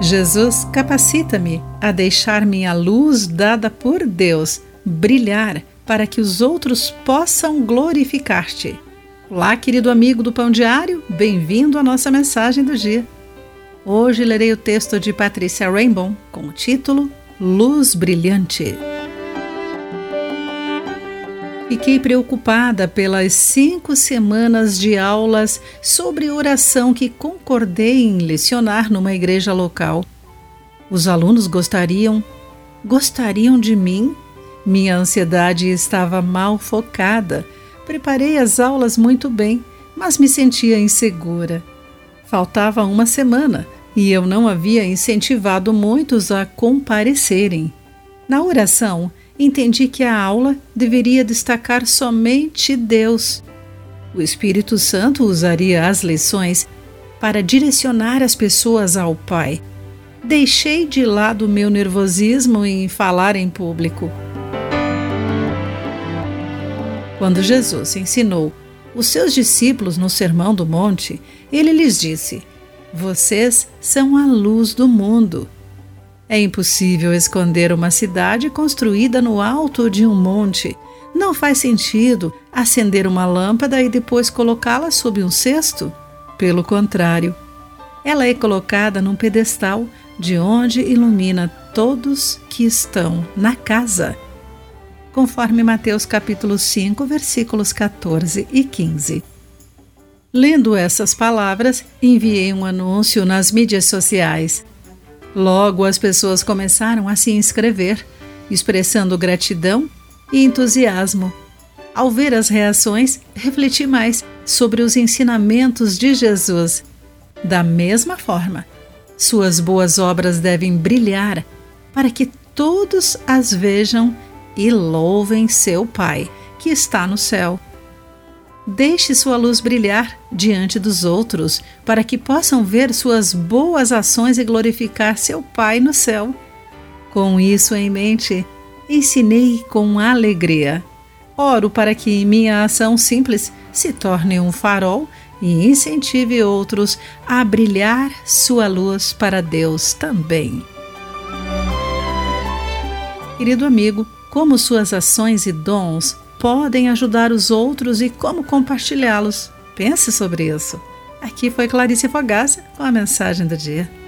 Jesus, capacita-me a deixar minha luz dada por Deus brilhar para que os outros possam glorificar-te. Olá, querido amigo do Pão Diário, bem-vindo à nossa mensagem do dia. Hoje lerei o texto de Patrícia Rainbow com o título Luz Brilhante. Fiquei preocupada pelas cinco semanas de aulas sobre oração que concordei em lecionar numa igreja local. Os alunos gostariam, gostariam de mim? Minha ansiedade estava mal focada. Preparei as aulas muito bem, mas me sentia insegura. Faltava uma semana e eu não havia incentivado muitos a comparecerem. Na oração, entendi que a aula deveria destacar somente Deus. O Espírito Santo usaria as lições para direcionar as pessoas ao Pai. Deixei de lado meu nervosismo em falar em público. Quando Jesus ensinou os seus discípulos no Sermão do Monte, ele lhes disse: Vocês são a luz do mundo. É impossível esconder uma cidade construída no alto de um monte. Não faz sentido acender uma lâmpada e depois colocá-la sob um cesto. Pelo contrário, ela é colocada num pedestal de onde ilumina todos que estão na casa. Conforme Mateus capítulo 5, versículos 14 e 15. Lendo essas palavras, enviei um anúncio nas mídias sociais. Logo, as pessoas começaram a se inscrever, expressando gratidão e entusiasmo. Ao ver as reações, refleti mais sobre os ensinamentos de Jesus. Da mesma forma, suas boas obras devem brilhar para que todos as vejam e louvem seu Pai, que está no céu. Deixe sua luz brilhar diante dos outros, para que possam ver suas boas ações e glorificar seu Pai no céu. Com isso em mente, ensinei com alegria. Oro para que minha ação simples se torne um farol e incentive outros a brilhar sua luz para Deus também. Querido amigo, como suas ações e dons podem ajudar os outros e como compartilhá-los. Pense sobre isso. Aqui foi Clarice Fogaça com a mensagem do dia.